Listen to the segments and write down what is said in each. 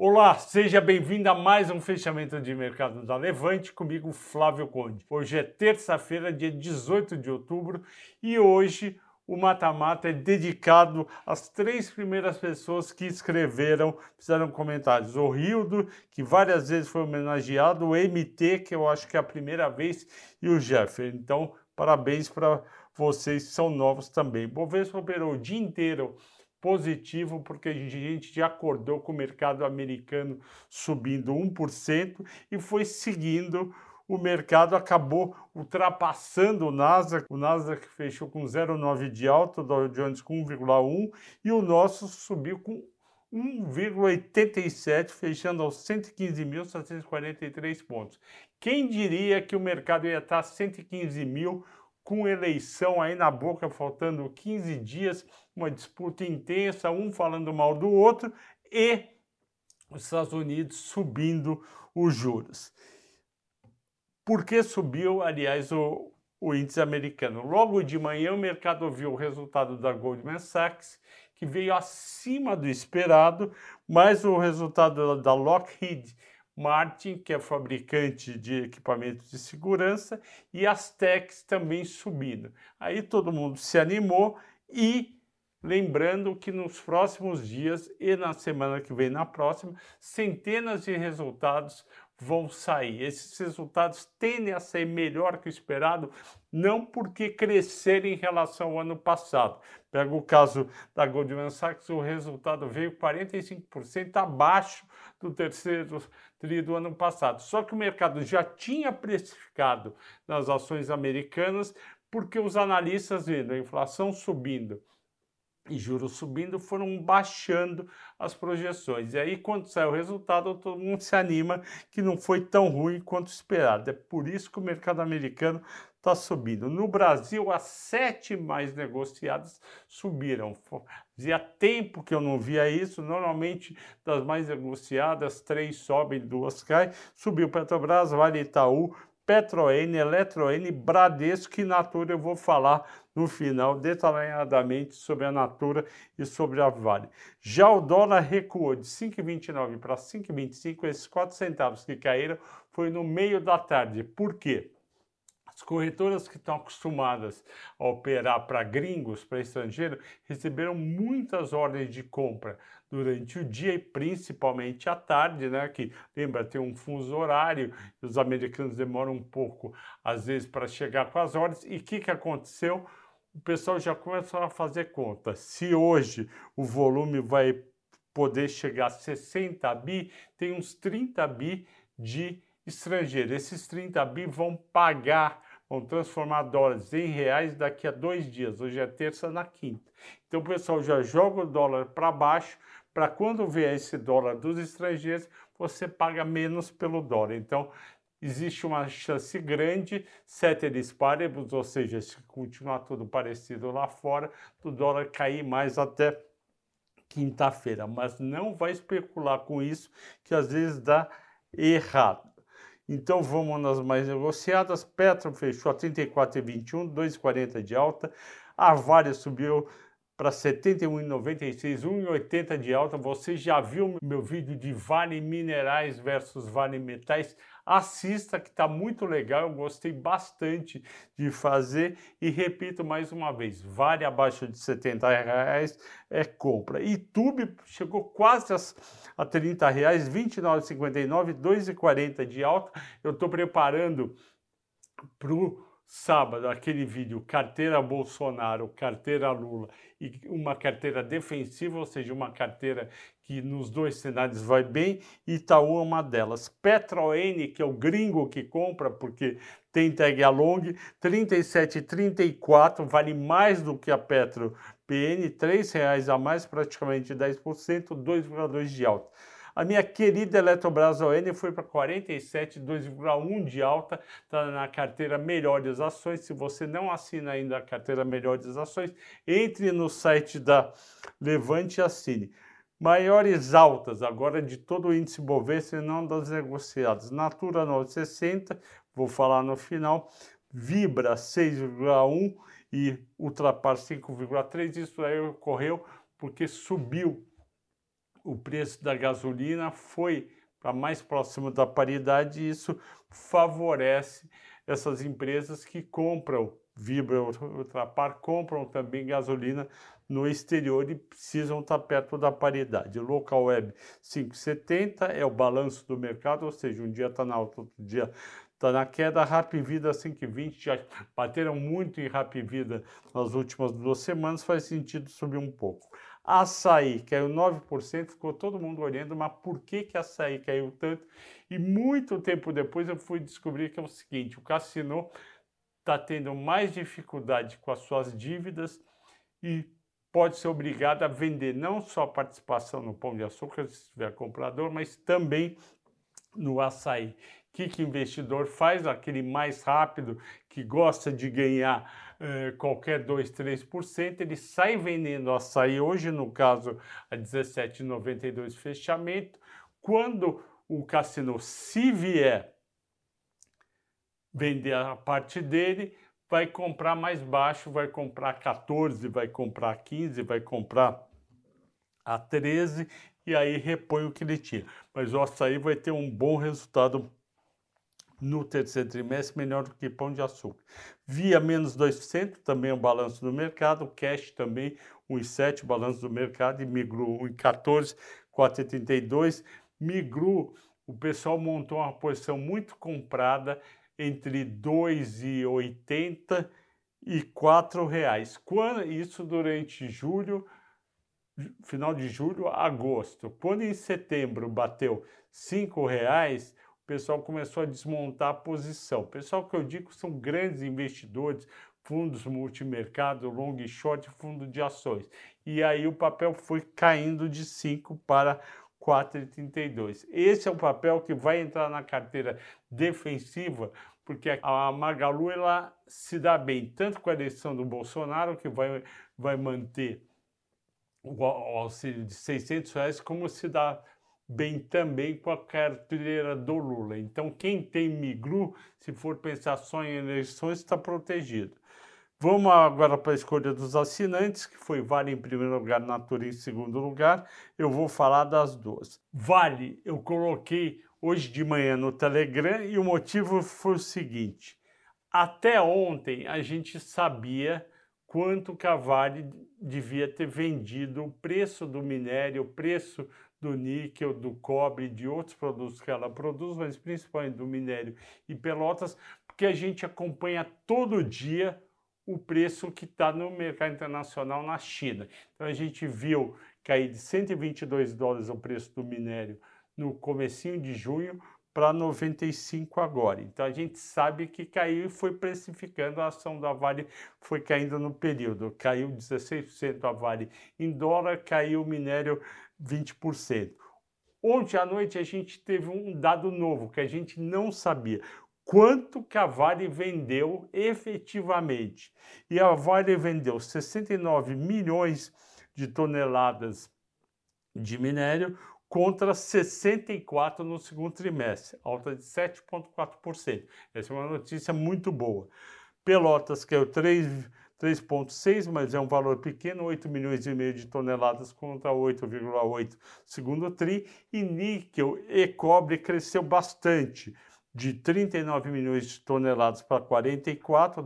Olá, seja bem-vindo a mais um fechamento de mercado da Levante, comigo Flávio Conde. Hoje é terça-feira, dia 18 de outubro, e hoje o mata-mata é dedicado às três primeiras pessoas que escreveram, fizeram comentários. O Rildo, que várias vezes foi homenageado, o MT, que eu acho que é a primeira vez, e o Jeffer. Então, parabéns para vocês que são novos também. Bovespa operou o dia inteiro positivo, porque a gente já acordou com o mercado americano subindo 1% e foi seguindo o mercado acabou ultrapassando o Nasdaq. O Nasdaq fechou com 0,9 de alta, o Dow Jones com 1,1 e o nosso subiu com 1,87, fechando aos 115.743 pontos. Quem diria que o mercado ia estar 115 mil com eleição aí na boca, faltando 15 dias, uma disputa intensa, um falando mal do outro e os Estados Unidos subindo os juros. Por que subiu, aliás, o, o índice americano? Logo de manhã, o mercado viu o resultado da Goldman Sachs, que veio acima do esperado, mas o resultado da Lockheed Martin, que é fabricante de equipamentos de segurança, e as techs também subindo. Aí todo mundo se animou e lembrando que nos próximos dias e na semana que vem, na próxima, centenas de resultados vão sair. Esses resultados tendem a ser melhor que o esperado, não porque cresceram em relação ao ano passado. Pega o caso da Goldman Sachs, o resultado veio 45% abaixo do terceiro tri do ano passado. Só que o mercado já tinha precificado nas ações americanas, porque os analistas vendo a inflação subindo e juros subindo, foram baixando as projeções. E aí, quando sai o resultado, todo mundo se anima que não foi tão ruim quanto esperado. É por isso que o mercado americano está subindo. No Brasil, as sete mais negociadas subiram. Fazia tempo que eu não via isso. Normalmente, das mais negociadas, três sobem, duas caem. Subiu Petrobras, Vale Itaú, Petroen, Eletroen, Bradesco e Natura. Eu vou falar no final detalhadamente sobre a Natura e sobre a Vale. Já o dólar recuou de 5,29 para 5,25. Esses 4 centavos que caíram foi no meio da tarde. Por quê? As corretoras que estão acostumadas a operar para gringos, para estrangeiros, receberam muitas ordens de compra durante o dia e principalmente à tarde, né? Que lembra tem um fuso horário, os americanos demoram um pouco às vezes para chegar com as ordens. E o que, que aconteceu? O pessoal já começou a fazer conta. Se hoje o volume vai poder chegar a 60 bi, tem uns 30 bi de estrangeiro. Esses 30 bi vão pagar vão transformar dólares em reais daqui a dois dias. Hoje é terça, na quinta. Então pessoal já joga o dólar para baixo, para quando vier esse dólar dos estrangeiros, você paga menos pelo dólar. Então existe uma chance grande, ceteris paribus, ou seja, se continuar tudo parecido lá fora, do dólar cair mais até quinta-feira. Mas não vai especular com isso, que às vezes dá errado. Então vamos nas mais negociadas. Petro fechou a 34,21, 2,40 de alta. A Vale subiu para 71,96, 1,80 de alta. Você já viu meu vídeo de Vale Minerais versus Vale Metais? Assista que está muito legal, eu gostei bastante de fazer e repito mais uma vez, vale abaixo de 70 reais é compra. YouTube chegou quase a 30 reais, 29,59, 2,40 de alta. Eu estou preparando para o sábado aquele vídeo carteira Bolsonaro, carteira Lula e uma carteira defensiva, ou seja, uma carteira que nos dois cenários vai bem, Itaú é uma delas. Petroen, que é o gringo que compra, porque tem tag along, 37,34, vale mais do que a Petro PN, R$ reais a mais, praticamente 10%, 2,2 de alta. A minha querida Eletrobras ON foi para 47, 2,1 de alta, está na carteira Melhores Ações. Se você não assina ainda a carteira Melhores Ações, entre no site da Levante e assine. Maiores altas agora de todo o índice Bovespa não das negociadas. Natura 960, vou falar no final. Vibra 6,1 e Ultrapar 5,3. Isso aí ocorreu porque subiu o preço da gasolina foi para mais próximo da paridade e isso favorece essas empresas que compram Vibra Ultrapar, compram também gasolina no exterior e precisam estar perto da paridade. Local Web 5,70 é o balanço do mercado, ou seja, um dia está na alta, outro dia está na queda. Rap Vida 5,20 já bateram muito em Rap Vida nas últimas duas semanas, faz sentido subir um pouco. Açaí caiu 9%, ficou todo mundo olhando, mas por que que açaí caiu tanto? E muito tempo depois eu fui descobrir que é o seguinte, o Cassino está tendo mais dificuldade com as suas dívidas e pode ser obrigado a vender não só a participação no pão de açúcar, se tiver comprador, mas também no açaí. O que, que investidor faz? Aquele mais rápido, que gosta de ganhar eh, qualquer 2, 3%, ele sai vendendo açaí, hoje no caso a 17,92 fechamento. Quando o cassino, se vier vender a parte dele, vai comprar mais baixo, vai comprar 14, vai comprar 15, vai comprar a 13 e aí repõe o que ele tinha. Mas o açaí vai ter um bom resultado no terceiro trimestre, melhor do que pão de açúcar. Via menos 2%, também o balanço do mercado, o cash também 1,7%, balanço do mercado, e Migru 1,14%, 4,82%. Migru, o pessoal montou uma posição muito comprada entre R$ 2,80 e R$ 4,00. Quando, isso durante julho, final de julho, agosto. Quando em setembro bateu R$ 5,00, o pessoal começou a desmontar a posição. O pessoal que eu digo são grandes investidores, fundos multimercado, long e short, fundo de ações. E aí o papel foi caindo de 5 para 4,32. Esse é o papel que vai entrar na carteira defensiva, porque a Magalu ela se dá bem tanto com a eleição do Bolsonaro, que vai, vai manter o auxílio de 600 reais, como se dá bem também com a carteira do Lula. Então, quem tem Migru, se for pensar só em eleições, está protegido. Vamos agora para a escolha dos assinantes, que foi Vale em primeiro lugar, Natura em segundo lugar. Eu vou falar das duas. Vale, eu coloquei hoje de manhã no Telegram e o motivo foi o seguinte: até ontem a gente sabia quanto que a Vale devia ter vendido o preço do minério, o preço do níquel, do cobre, de outros produtos que ela produz, mas principalmente do minério e pelotas, porque a gente acompanha todo dia o preço que está no mercado internacional na China. Então a gente viu cair de 122 dólares o preço do minério no comecinho de junho para 95 agora. Então a gente sabe que caiu e foi precificando, a ação da Vale foi caindo no período. Caiu 16% a Vale em dólar, caiu o minério 20%. Ontem à noite a gente teve um dado novo que a gente não sabia quanto que a Vale vendeu efetivamente. E a Vale vendeu 69 milhões de toneladas de minério contra 64 no segundo trimestre, alta de 7,4%. Essa é uma notícia muito boa. Pelotas caiu 3,6, mas é um valor pequeno, 8 milhões e meio de toneladas contra 8,8 segundo tri, e níquel e cobre cresceu bastante, de 39 milhões de toneladas para 44,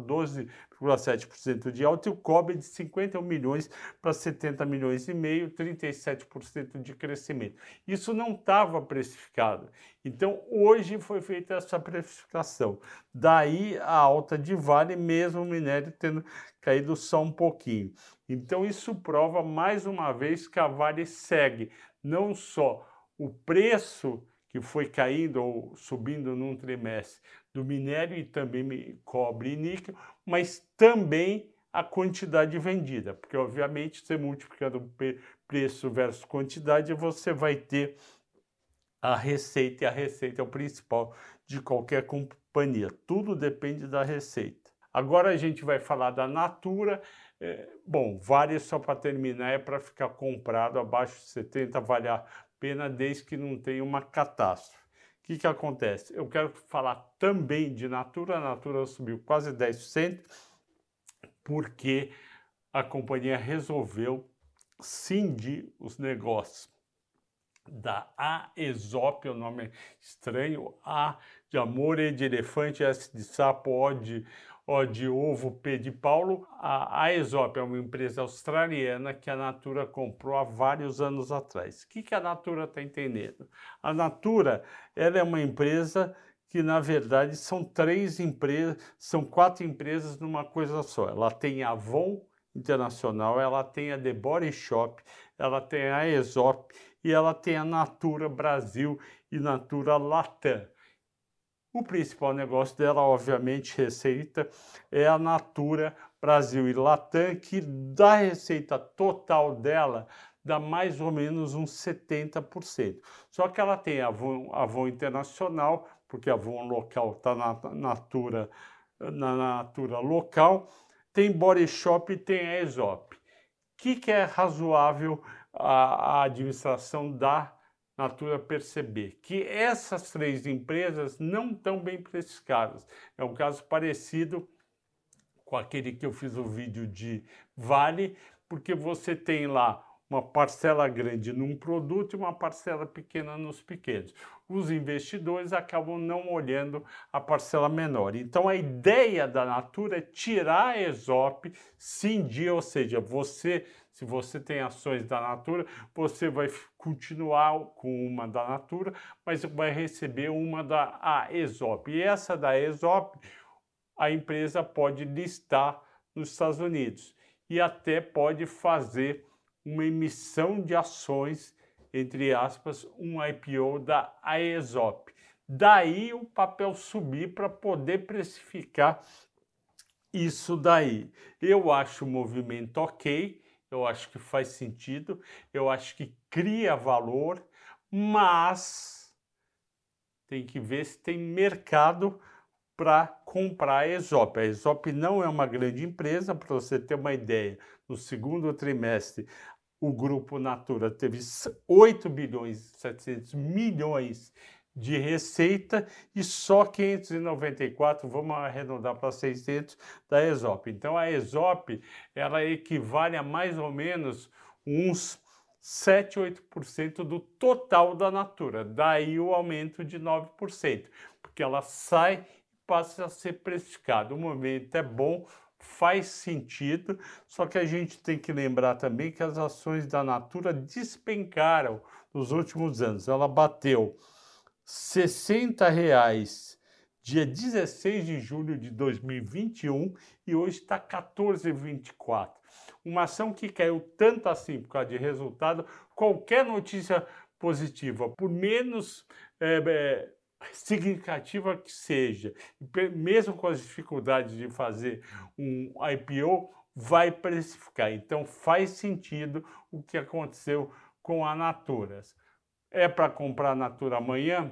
12,7% de alta, e o cobre de 51 milhões para 70 milhões e meio, 37% de crescimento. Isso não estava precificado. Então, hoje foi feita essa precificação. Daí a alta de Vale, mesmo o minério tendo caído só um pouquinho. Então, isso prova mais uma vez que a Vale segue não só o preço que foi caindo ou subindo num trimestre do minério e também cobre e níquel, mas também a quantidade vendida, porque obviamente você multiplicando preço versus quantidade, você vai ter a receita, e a receita é o principal de qualquer companhia. Tudo depende da receita. Agora a gente vai falar da Natura. É, bom, vale só para terminar, é para ficar comprado abaixo de 70, vale a pena desde que não tenha uma catástrofe. O que, que acontece? Eu quero falar também de Natura. A Natura subiu quase 10% porque a companhia resolveu cindir os negócios da Aesop, o nome estranho, A de amor, E de elefante, S de sapo, O de, o de ovo, P de Paulo. A Aesop é uma empresa australiana que a Natura comprou há vários anos atrás. O que, a Natura está entendendo? A Natura ela é uma empresa que na verdade são três empresas, são quatro empresas numa coisa só. Ela tem a Avon Internacional, ela tem a The Body Shop, ela tem a Aesop e ela tem a Natura Brasil e Natura Latam. O principal negócio dela, obviamente, receita, é a Natura Brasil e Latam, que da receita total dela dá mais ou menos uns 70%. Só que ela tem a Avon, Internacional, porque a Avon local está na natura, na natura local, tem Body Shop e tem a Aesop. O que, que é razoável a, a administração da Natura perceber? Que essas três empresas não estão bem precificadas. É um caso parecido com aquele que eu fiz o vídeo de Vale, porque você tem lá uma parcela grande num produto e uma parcela pequena nos pequenos. Os investidores acabam não olhando a parcela menor. Então a ideia da Natura é tirar a ESOP, cindir, ou seja, você, se você tem ações da Natura, você vai continuar com uma da Natura, mas vai receber uma da a. E essa da ESOP, a empresa pode listar nos Estados Unidos e até pode fazer uma emissão de ações, entre aspas, um IPO da AESOP. Daí o papel subir para poder precificar isso daí. Eu acho o movimento ok, eu acho que faz sentido, eu acho que cria valor, mas tem que ver se tem mercado para comprar a ESOP. A ESOP não é uma grande empresa, para você ter uma ideia, no segundo trimestre o grupo Natura teve 8 bilhões e 700 milhões de receita e só 594, vamos arredondar para 600 da ESOP. Então a ESOP, ela equivale a mais ou menos uns 7, 8% do total da Natura. Daí o aumento de 9%, porque ela sai e passa a ser precificada. O momento é bom, faz sentido, só que a gente tem que lembrar também que as ações da Natura despencaram nos últimos anos. Ela bateu 60 reais dia 16 de julho de 2021 e hoje está 14,24. Uma ação que caiu tanto assim por causa de resultado, qualquer notícia positiva, por menos é, é, significativa que seja, mesmo com as dificuldades de fazer um IPO, vai precificar. Então faz sentido o que aconteceu com a Naturas. É para comprar Natura amanhã?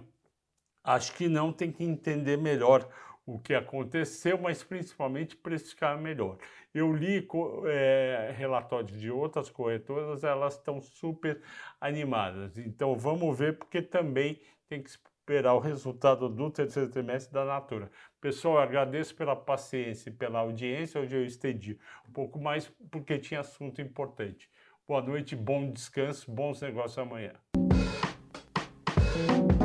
Acho que não, tem que entender melhor o que aconteceu, mas principalmente precificar melhor. Eu li é, relatórios de outras corretoras, elas estão super animadas. Então vamos ver, porque também tem que esperar o resultado do terceiro trimestre da Natura. Pessoal, agradeço pela paciência e pela audiência. Hoje eu estendi um pouco mais porque tinha assunto importante. Boa noite, bom descanso, bons negócios amanhã. Thank you.